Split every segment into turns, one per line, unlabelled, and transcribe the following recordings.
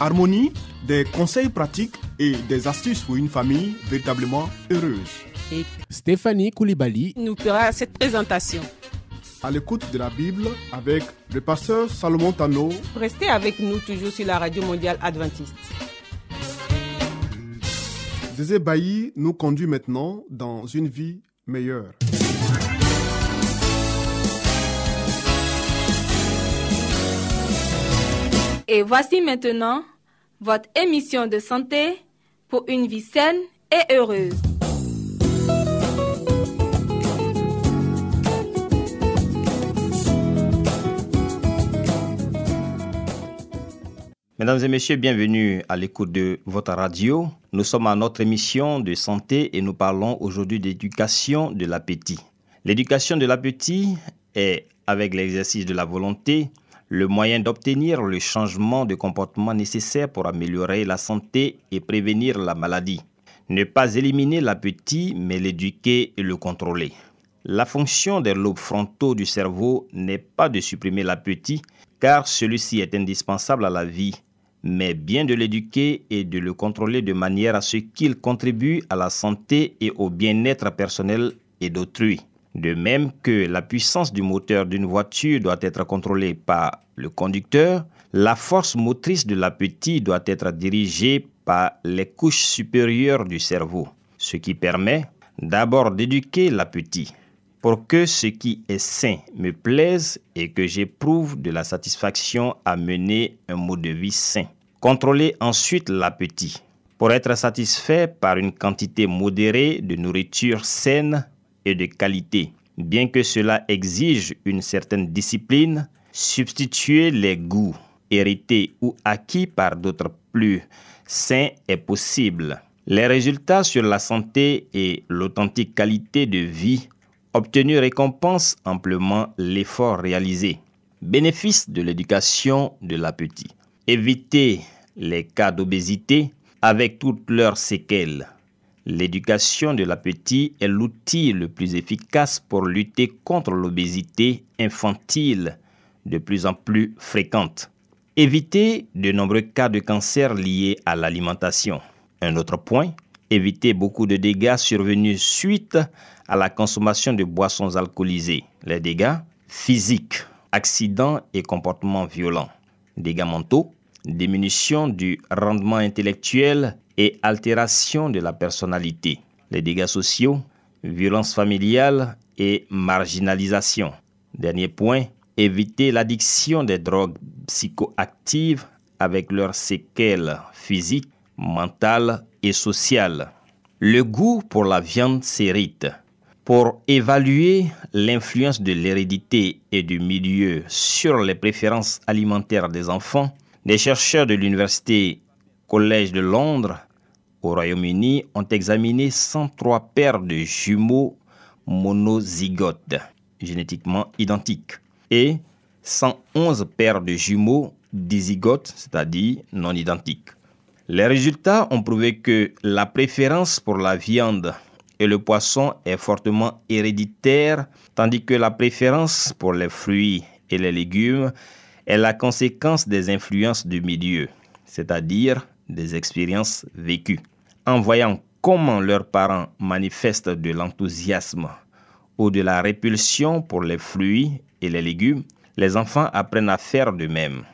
Harmonie, des conseils pratiques et des astuces pour une famille véritablement heureuse.
et
Stéphanie Koulibaly,
nous fera cette présentation.
À l'écoute de la Bible avec le pasteur Salomon Tano,
Restez avec nous toujours sur la radio mondiale adventiste.
Zézé Bailly nous conduit maintenant dans une vie meilleure.
Et voici maintenant votre émission de santé pour une vie saine et heureuse.
Mesdames et messieurs, bienvenue à l'écoute de votre radio. Nous sommes à notre émission de santé et nous parlons aujourd'hui d'éducation de l'appétit. L'éducation de l'appétit est, avec l'exercice de la volonté, le moyen d'obtenir le changement de comportement nécessaire pour améliorer la santé et prévenir la maladie. Ne pas éliminer l'appétit, mais l'éduquer et le contrôler. La fonction des lobes frontaux du cerveau n'est pas de supprimer l'appétit, car celui-ci est indispensable à la vie, mais bien de l'éduquer et de le contrôler de manière à ce qu'il contribue à la santé et au bien-être personnel et d'autrui. De même que la puissance du moteur d'une voiture doit être contrôlée par le conducteur, la force motrice de l'appétit doit être dirigée par les couches supérieures du cerveau, ce qui permet d'abord d'éduquer l'appétit pour que ce qui est sain me plaise et que j'éprouve de la satisfaction à mener un mode de vie sain. Contrôler ensuite l'appétit pour être satisfait par une quantité modérée de nourriture saine et de qualité. Bien que cela exige une certaine discipline, substituer les goûts hérités ou acquis par d'autres plus sains est possible. Les résultats sur la santé et l'authentique qualité de vie obtenus récompensent amplement l'effort réalisé. Bénéfice de l'éducation de l'appétit. Éviter les cas d'obésité avec toutes leurs séquelles. L'éducation de l'appétit est l'outil le plus efficace pour lutter contre l'obésité infantile de plus en plus fréquente. Éviter de nombreux cas de cancer liés à l'alimentation. Un autre point, éviter beaucoup de dégâts survenus suite à la consommation de boissons alcoolisées. Les dégâts physiques, accidents et comportements violents. Dégâts mentaux, diminution du rendement intellectuel et altération de la personnalité. Les dégâts sociaux, violence familiale et marginalisation. Dernier point, éviter l'addiction des drogues psychoactives avec leurs séquelles physiques, mentales et sociales. Le goût pour la viande s'hérite. Pour évaluer l'influence de l'hérédité et du milieu sur les préférences alimentaires des enfants, des chercheurs de l'Université Collège de Londres au Royaume-Uni ont examiné 103 paires de jumeaux monozygotes, génétiquement identiques, et 111 paires de jumeaux dizygotes, c'est-à-dire non identiques. Les résultats ont prouvé que la préférence pour la viande et le poisson est fortement héréditaire, tandis que la préférence pour les fruits et les légumes est la conséquence des influences du milieu, c'est-à-dire des expériences vécues. En voyant comment leurs parents manifestent de l'enthousiasme ou de la répulsion pour les fruits et les légumes, les enfants apprennent à faire de même.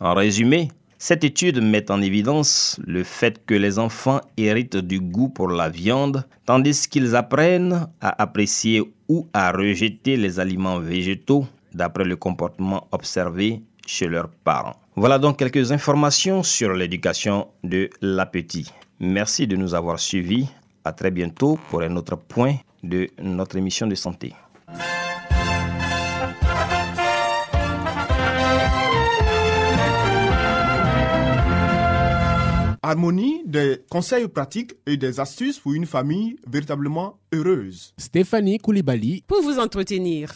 En résumé, cette étude met en évidence le fait que les enfants héritent du goût pour la viande, tandis qu'ils apprennent à apprécier ou à rejeter les aliments végétaux d'après le comportement observé chez leurs parents. Voilà donc quelques informations sur l'éducation de l'appétit. Merci de nous avoir suivis. À très bientôt pour un autre point de notre émission de santé.
Harmonie, des conseils pratiques et des astuces pour une famille véritablement heureuse.
Stéphanie Koulibaly.
Pour vous entretenir.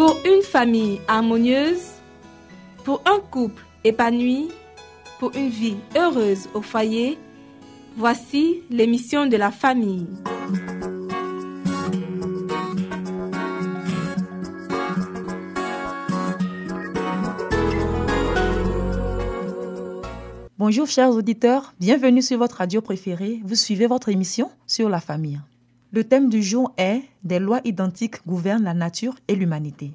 Pour une famille harmonieuse, pour un couple épanoui, pour une vie heureuse au foyer, voici l'émission de la famille.
Bonjour chers auditeurs, bienvenue sur votre radio préférée. Vous suivez votre émission sur la famille. Le thème du jour est Des lois identiques gouvernent la nature et l'humanité.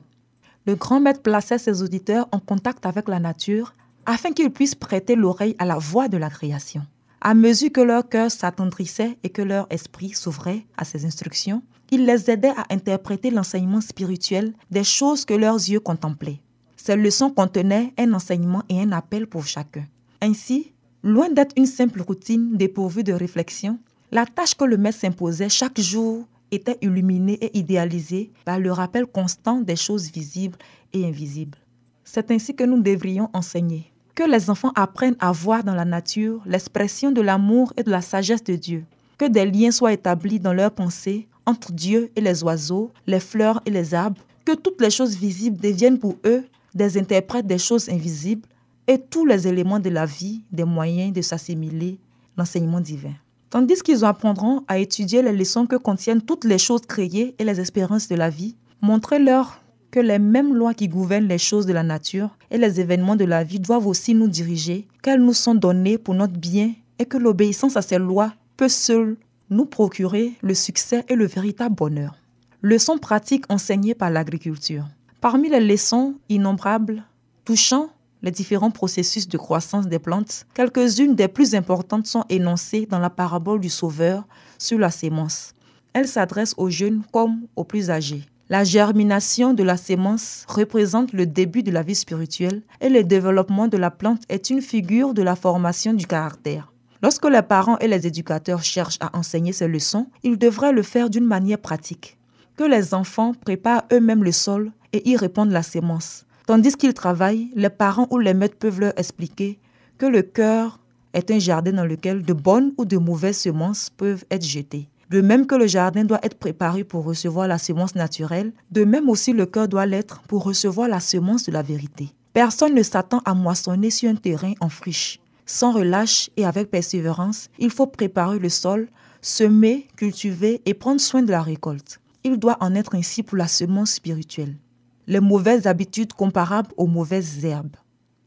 Le grand maître plaçait ses auditeurs en contact avec la nature afin qu'ils puissent prêter l'oreille à la voix de la création. À mesure que leur cœur s'attendrissait et que leur esprit s'ouvrait à ses instructions, il les aidait à interpréter l'enseignement spirituel des choses que leurs yeux contemplaient. Ces leçons contenaient un enseignement et un appel pour chacun. Ainsi, loin d'être une simple routine dépourvue de réflexion, la tâche que le maître s'imposait chaque jour était illuminée et idéalisée par le rappel constant des choses visibles et invisibles. C'est ainsi que nous devrions enseigner. Que les enfants apprennent à voir dans la nature l'expression de l'amour et de la sagesse de Dieu. Que des liens soient établis dans leurs pensées entre Dieu et les oiseaux, les fleurs et les arbres. Que toutes les choses visibles deviennent pour eux des interprètes des choses invisibles et tous les éléments de la vie des moyens de s'assimiler l'enseignement divin. Tandis qu'ils apprendront à étudier les leçons que contiennent toutes les choses créées et les espérances de la vie, montrez-leur que les mêmes lois qui gouvernent les choses de la nature et les événements de la vie doivent aussi nous diriger, qu'elles nous sont données pour notre bien et que l'obéissance à ces lois peut seule nous procurer le succès et le véritable bonheur. Leçons pratiques enseignées par l'agriculture. Parmi les leçons innombrables touchant les différents processus de croissance des plantes, quelques-unes des plus importantes sont énoncées dans la parabole du Sauveur sur la sémence. Elle s'adresse aux jeunes comme aux plus âgés. La germination de la sémence représente le début de la vie spirituelle et le développement de la plante est une figure de la formation du caractère. Lorsque les parents et les éducateurs cherchent à enseigner ces leçons, ils devraient le faire d'une manière pratique. Que les enfants préparent eux-mêmes le sol et y répandent la sémence. Tandis qu'ils travaillent, les parents ou les maîtres peuvent leur expliquer que le cœur est un jardin dans lequel de bonnes ou de mauvaises semences peuvent être jetées. De même que le jardin doit être préparé pour recevoir la semence naturelle, de même aussi le cœur doit l'être pour recevoir la semence de la vérité. Personne ne s'attend à moissonner sur un terrain en friche. Sans relâche et avec persévérance, il faut préparer le sol, semer, cultiver et prendre soin de la récolte. Il doit en être ainsi pour la semence spirituelle les mauvaises habitudes comparables aux mauvaises herbes.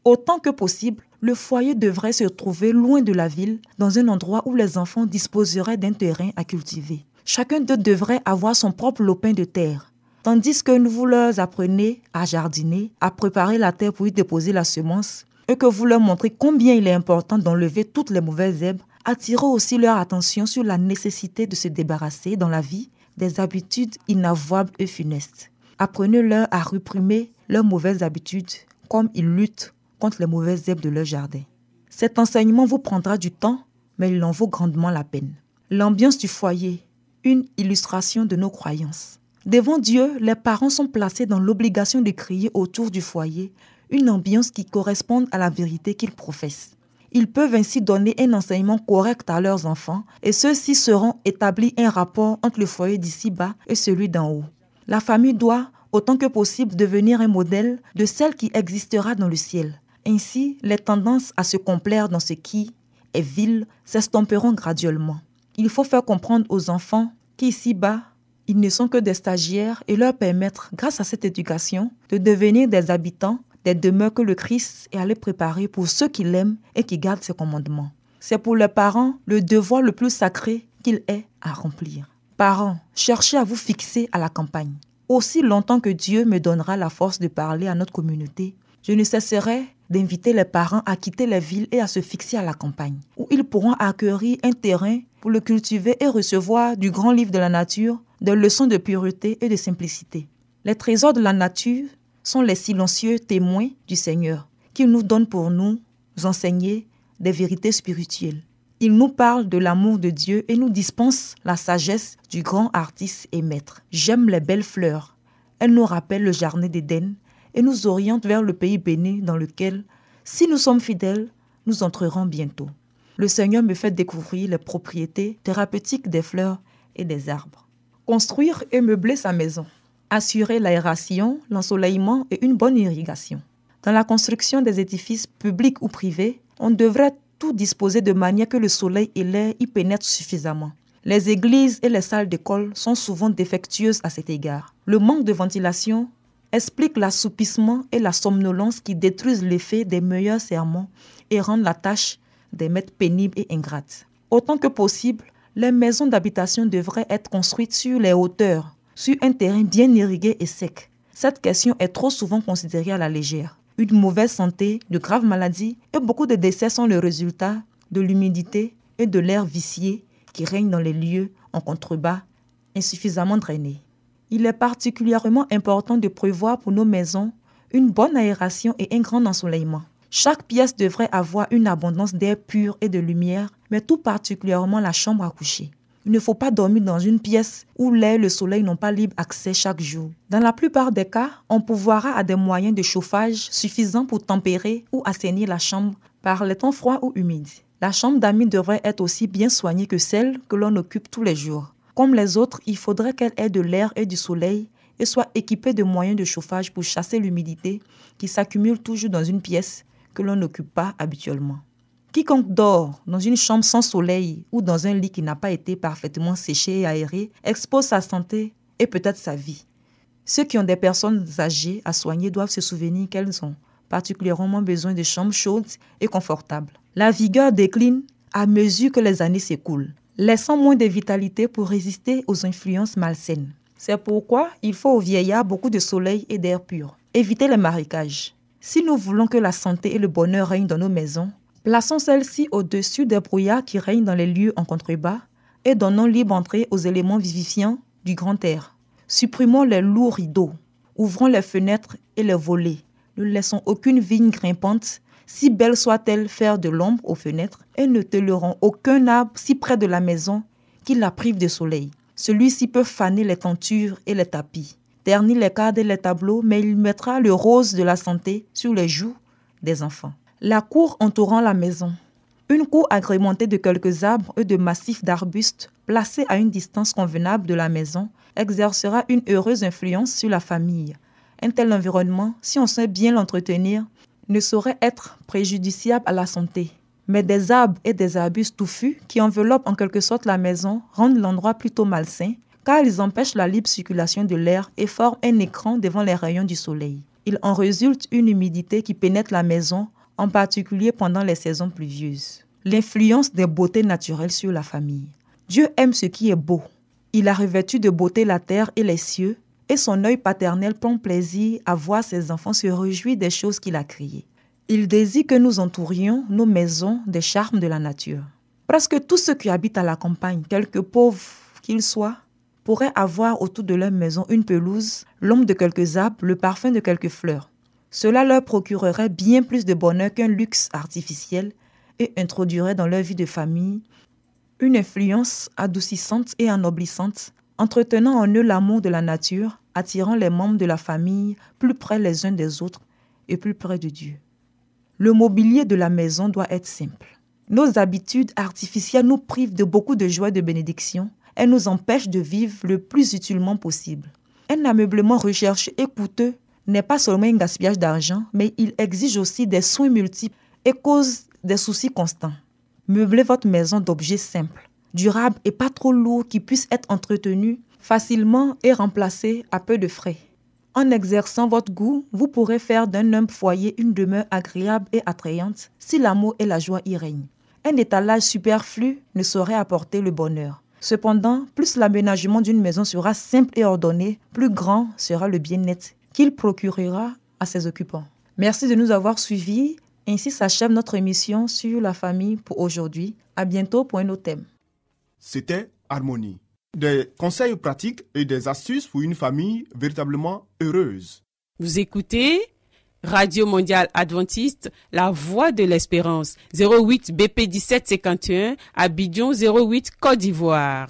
Autant que possible, le foyer devrait se trouver loin de la ville, dans un endroit où les enfants disposeraient d'un terrain à cultiver. Chacun d'eux devrait avoir son propre lopin de terre. Tandis que vous leur apprenez à jardiner, à préparer la terre pour y déposer la semence, et que vous leur montrez combien il est important d'enlever toutes les mauvaises herbes, attirez aussi leur attention sur la nécessité de se débarrasser dans la vie des habitudes inavouables et funestes. Apprenez-leur à réprimer leurs mauvaises habitudes comme ils luttent contre les mauvaises herbes de leur jardin. Cet enseignement vous prendra du temps, mais il en vaut grandement la peine. L'ambiance du foyer, une illustration de nos croyances. Devant Dieu, les parents sont placés dans l'obligation de créer autour du foyer une ambiance qui corresponde à la vérité qu'ils professent. Ils peuvent ainsi donner un enseignement correct à leurs enfants et ceux-ci seront établis un rapport entre le foyer d'ici-bas et celui d'en haut. La famille doit, autant que possible, devenir un modèle de celle qui existera dans le ciel. Ainsi, les tendances à se complaire dans ce qui est vil s'estomperont graduellement. Il faut faire comprendre aux enfants qu'ici-bas, ils ne sont que des stagiaires et leur permettre, grâce à cette éducation, de devenir des habitants des demeures que le Christ est allé préparer pour ceux qui l'aiment et qui gardent ses commandements. C'est pour les parents le devoir le plus sacré qu'il ait à remplir. Parents, cherchez à vous fixer à la campagne. Aussi longtemps que Dieu me donnera la force de parler à notre communauté, je ne cesserai d'inviter les parents à quitter les villes et à se fixer à la campagne, où ils pourront acquérir un terrain pour le cultiver et recevoir du grand livre de la nature des leçons de pureté et de simplicité. Les trésors de la nature sont les silencieux témoins du Seigneur, qui nous donne pour nous enseigner des vérités spirituelles. Il nous parle de l'amour de Dieu et nous dispense la sagesse du grand artiste et maître. J'aime les belles fleurs, Elle nous rappelle le jardin d'Éden et nous oriente vers le pays béni dans lequel, si nous sommes fidèles, nous entrerons bientôt. Le Seigneur me fait découvrir les propriétés thérapeutiques des fleurs et des arbres. Construire et meubler sa maison. Assurer l'aération, l'ensoleillement et une bonne irrigation. Dans la construction des édifices publics ou privés, on devrait tout disposer de manière que le soleil et l'air y pénètrent suffisamment. Les églises et les salles d'école sont souvent défectueuses à cet égard. Le manque de ventilation explique l'assoupissement et la somnolence qui détruisent l'effet des meilleurs serments et rendent la tâche des maîtres pénibles et ingrates. Autant que possible, les maisons d'habitation devraient être construites sur les hauteurs, sur un terrain bien irrigué et sec. Cette question est trop souvent considérée à la légère une mauvaise santé, de graves maladies et beaucoup de décès sont le résultat de l'humidité et de l'air vicié qui règne dans les lieux en contrebas insuffisamment drainés. Il est particulièrement important de prévoir pour nos maisons une bonne aération et un grand ensoleillement. Chaque pièce devrait avoir une abondance d'air pur et de lumière, mais tout particulièrement la chambre à coucher. Il ne faut pas dormir dans une pièce où l'air et le soleil n'ont pas libre accès chaque jour. Dans la plupart des cas, on pourvoira à des moyens de chauffage suffisants pour tempérer ou assainir la chambre par les temps froids ou humides. La chambre d'amis devrait être aussi bien soignée que celle que l'on occupe tous les jours. Comme les autres, il faudrait qu'elle ait de l'air et du soleil et soit équipée de moyens de chauffage pour chasser l'humidité qui s'accumule toujours dans une pièce que l'on n'occupe pas habituellement. Quiconque dort dans une chambre sans soleil ou dans un lit qui n'a pas été parfaitement séché et aéré expose sa santé et peut-être sa vie. Ceux qui ont des personnes âgées à soigner doivent se souvenir qu'elles ont particulièrement besoin de chambres chaudes et confortables. La vigueur décline à mesure que les années s'écoulent, laissant moins de vitalité pour résister aux influences malsaines. C'est pourquoi il faut aux vieillards beaucoup de soleil et d'air pur. Évitez les marécages. Si nous voulons que la santé et le bonheur règnent dans nos maisons, Plaçons celle-ci au-dessus des brouillards qui règnent dans les lieux en contrebas et donnons libre entrée aux éléments vivifiants du grand air. Supprimons les lourds rideaux, ouvrons les fenêtres et les volets. Ne laissons aucune vigne grimpante, si belle soit-elle, faire de l'ombre aux fenêtres et ne tolérons aucun arbre si près de la maison qu'il la prive de soleil. Celui-ci peut faner les tentures et les tapis, ternir les cadres et les tableaux, mais il mettra le rose de la santé sur les joues des enfants. La cour entourant la maison. Une cour agrémentée de quelques arbres et de massifs d'arbustes placés à une distance convenable de la maison exercera une heureuse influence sur la famille. Un tel environnement, si on sait bien l'entretenir, ne saurait être préjudiciable à la santé. Mais des arbres et des arbustes touffus qui enveloppent en quelque sorte la maison rendent l'endroit plutôt malsain car ils empêchent la libre circulation de l'air et forment un écran devant les rayons du soleil. Il en résulte une humidité qui pénètre la maison en particulier pendant les saisons pluvieuses. L'influence des beautés naturelles sur la famille. Dieu aime ce qui est beau. Il a revêtu de beauté la terre et les cieux, et son œil paternel prend plaisir à voir ses enfants se réjouir des choses qu'il a créées. Il désire que nous entourions nos maisons des charmes de la nature. Presque tous ceux qui habitent à la campagne, quelque pauvres qu'ils soient, pourraient avoir autour de leur maison une pelouse, l'ombre de quelques arbres, le parfum de quelques fleurs. Cela leur procurerait bien plus de bonheur qu'un luxe artificiel et introduirait dans leur vie de famille une influence adoucissante et ennoblissante, entretenant en eux l'amour de la nature, attirant les membres de la famille plus près les uns des autres et plus près de Dieu. Le mobilier de la maison doit être simple. Nos habitudes artificielles nous privent de beaucoup de joie et de bénédiction. Elles nous empêchent de vivre le plus utilement possible. Un ameublement recherché et coûteux n'est pas seulement un gaspillage d'argent, mais il exige aussi des soins multiples et cause des soucis constants. Meublez votre maison d'objets simples, durables et pas trop lourds qui puissent être entretenus facilement et remplacés à peu de frais. En exerçant votre goût, vous pourrez faire d'un humble foyer une demeure agréable et attrayante si l'amour et la joie y règnent. Un étalage superflu ne saurait apporter le bonheur. Cependant, plus l'aménagement d'une maison sera simple et ordonné, plus grand sera le bien-être qu'il procurera à ses occupants. Merci de nous avoir suivis. Ainsi s'achève notre émission sur la famille pour aujourd'hui. À bientôt pour un autre thème.
C'était Harmonie. Des conseils pratiques et des astuces pour une famille véritablement heureuse.
Vous écoutez Radio Mondiale Adventiste, La Voix de l'Espérance, 08 BP 1751, Abidjan 08 Côte d'Ivoire.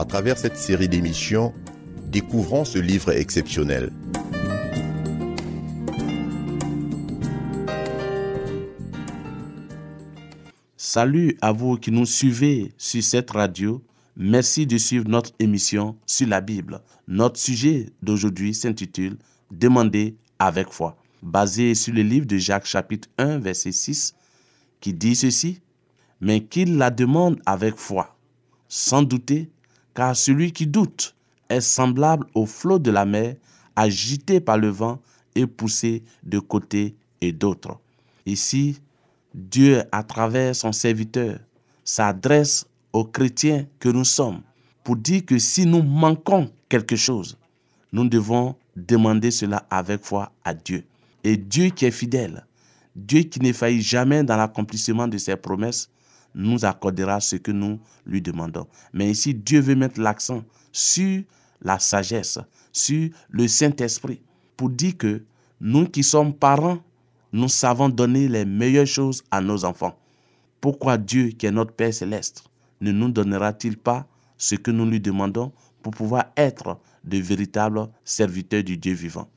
À travers cette série d'émissions, découvrons ce livre exceptionnel.
Salut à vous qui nous suivez sur cette radio. Merci de suivre notre émission sur la Bible. Notre sujet d'aujourd'hui s'intitule Demandez avec foi, basé sur le livre de Jacques chapitre 1 verset 6 qui dit ceci, mais qu'il la demande avec foi, sans douter, car celui qui doute est semblable au flot de la mer, agité par le vent et poussé de côté et d'autre. Ici, Dieu, à travers son serviteur, s'adresse aux chrétiens que nous sommes pour dire que si nous manquons quelque chose, nous devons demander cela avec foi à Dieu. Et Dieu qui est fidèle, Dieu qui ne faillit jamais dans l'accomplissement de ses promesses, nous accordera ce que nous lui demandons. Mais ici, Dieu veut mettre l'accent sur la sagesse, sur le Saint-Esprit, pour dire que nous qui sommes parents, nous savons donner les meilleures choses à nos enfants. Pourquoi Dieu, qui est notre Père céleste, ne nous donnera-t-il pas ce que nous lui demandons pour pouvoir être de véritables serviteurs du Dieu vivant?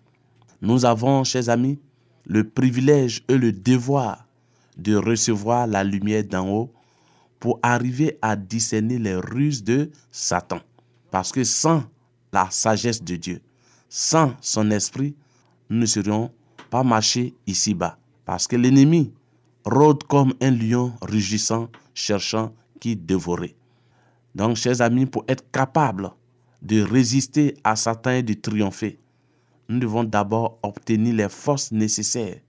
Nous avons, chers amis, le privilège et le devoir de recevoir la lumière d'en haut pour arriver à discerner les ruses de Satan. Parce que sans la sagesse de Dieu, sans son esprit, nous ne serions pas marcher ici-bas. Parce que l'ennemi rôde comme un lion rugissant, cherchant qui dévorer. Donc, chers amis, pour être capable de résister à Satan et de triompher, nous devons d'abord obtenir les forces nécessaires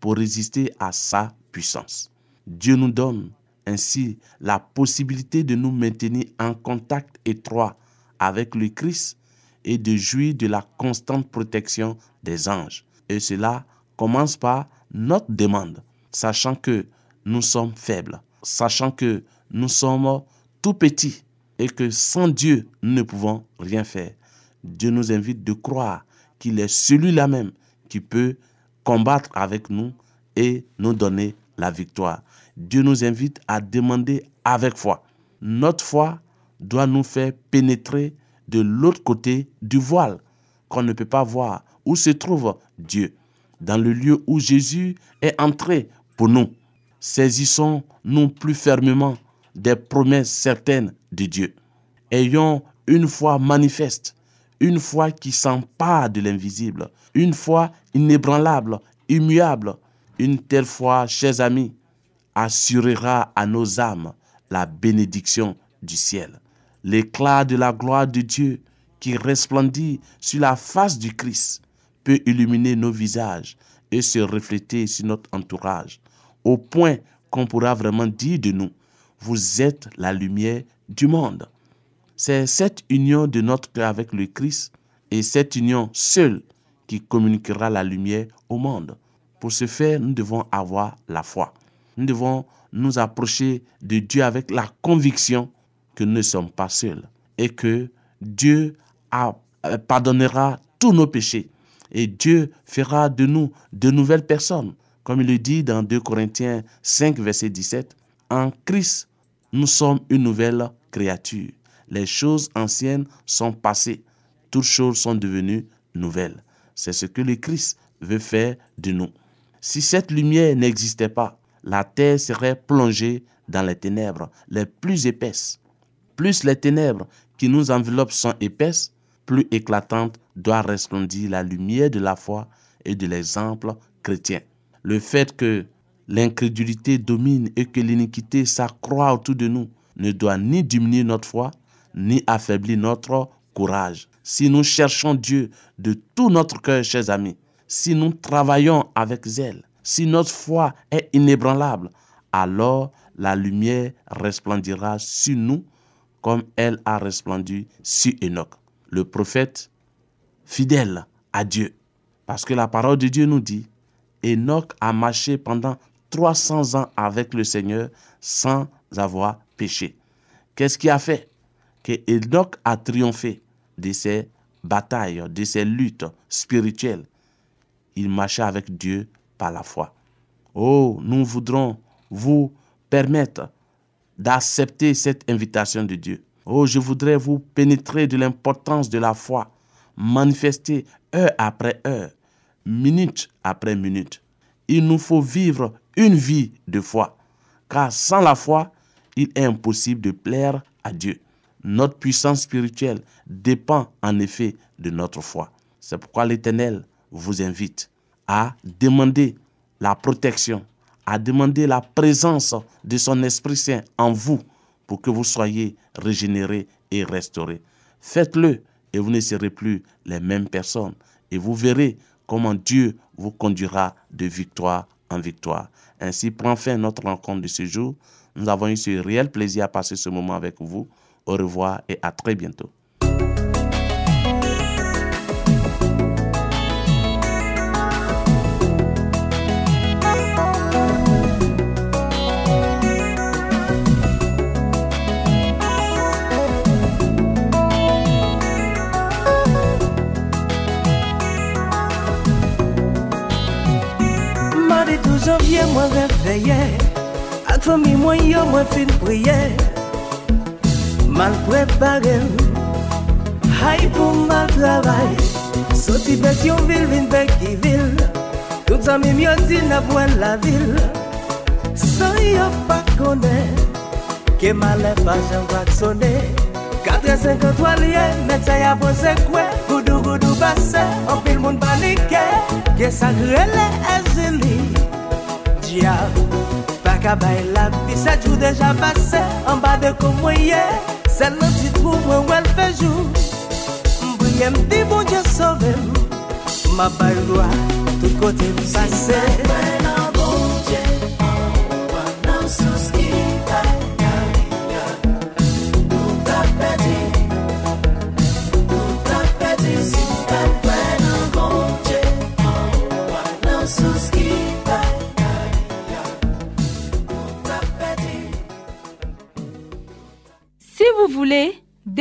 pour résister à sa puissance. Dieu nous donne ainsi la possibilité de nous maintenir en contact étroit avec le Christ et de jouir de la constante protection des anges. Et cela commence par notre demande, sachant que nous sommes faibles, sachant que nous sommes tout petits et que sans Dieu, nous ne pouvons rien faire. Dieu nous invite de croire qu'il est celui-là même qui peut combattre avec nous et nous donner la victoire. Dieu nous invite à demander avec foi. Notre foi doit nous faire pénétrer de l'autre côté du voile qu'on ne peut pas voir où se trouve Dieu, dans le lieu où Jésus est entré pour nous. Saisissons-nous plus fermement des promesses certaines de Dieu. Ayons une foi manifeste, une foi qui s'empare de l'invisible, une foi inébranlable, immuable. Une telle foi, chers amis, assurera à nos âmes la bénédiction du ciel. L'éclat de la gloire de Dieu qui resplendit sur la face du Christ peut illuminer nos visages et se refléter sur notre entourage, au point qu'on pourra vraiment dire de nous, vous êtes la lumière du monde. C'est cette union de notre cœur avec le Christ et cette union seule qui communiquera la lumière au monde. Pour ce faire, nous devons avoir la foi. Nous devons nous approcher de Dieu avec la conviction que nous ne sommes pas seuls et que Dieu euh, pardonnera tous nos péchés et Dieu fera de nous de nouvelles personnes. Comme il le dit dans 2 Corinthiens 5, verset 17, en Christ, nous sommes une nouvelle créature. Les choses anciennes sont passées. Toutes choses sont devenues nouvelles. C'est ce que le Christ veut faire de nous. Si cette lumière n'existait pas, la terre serait plongée dans les ténèbres les plus épaisses. Plus les ténèbres qui nous enveloppent sont épaisses, plus éclatante doit resplendir la lumière de la foi et de l'exemple chrétien. Le fait que l'incrédulité domine et que l'iniquité s'accroît autour de nous ne doit ni diminuer notre foi, ni affaiblir notre courage. Si nous cherchons Dieu de tout notre cœur, chers amis, si nous travaillons avec zèle, si notre foi est inébranlable, alors la lumière resplendira sur nous comme elle a resplendu sur Enoch, le prophète fidèle à Dieu. Parce que la parole de Dieu nous dit, Enoch a marché pendant 300 ans avec le Seigneur sans avoir péché. Qu'est-ce qui a fait? Que Enoch a triomphé de ses batailles, de ses luttes spirituelles Il marchait avec Dieu par la foi. Oh, nous voudrons vous permettre d'accepter cette invitation de Dieu. Oh, je voudrais vous pénétrer de l'importance de la foi, manifester heure après heure, minute après minute. Il nous faut vivre une vie de foi, car sans la foi, il est impossible de plaire à Dieu. Notre puissance spirituelle dépend en effet de notre foi. C'est pourquoi l'Éternel vous invite à demander la protection, à demander la présence de son Esprit Saint en vous pour que vous soyez régénérés et restaurés. Faites-le et vous ne serez plus les mêmes personnes. Et vous verrez comment Dieu vous conduira de victoire en victoire. Ainsi prend fin notre rencontre de ce jour. Nous avons eu ce réel plaisir à passer ce moment avec vous. Au revoir et à très bientôt.
janvye mwen reveye Ak fomi mwen yo mwen fin priye Mal prepare Hay pou mal travay Soti bet yon vil vin bek ki vil Tout sa mi myo di na bwen la vil San yo pa kone Ke male pa jan vak sone 4.53 liye Met sa ya pose kwe Goudou goudou base Anpil moun panike Ke sa grele e zili ya Baka bay la vi sa jou deja pase An ba de kon mwenye Se lan ti trou mwen wèl fejou Mbriye mdi bon dje sove Mabay lwa tout kote mpase Se
mwen an bon dje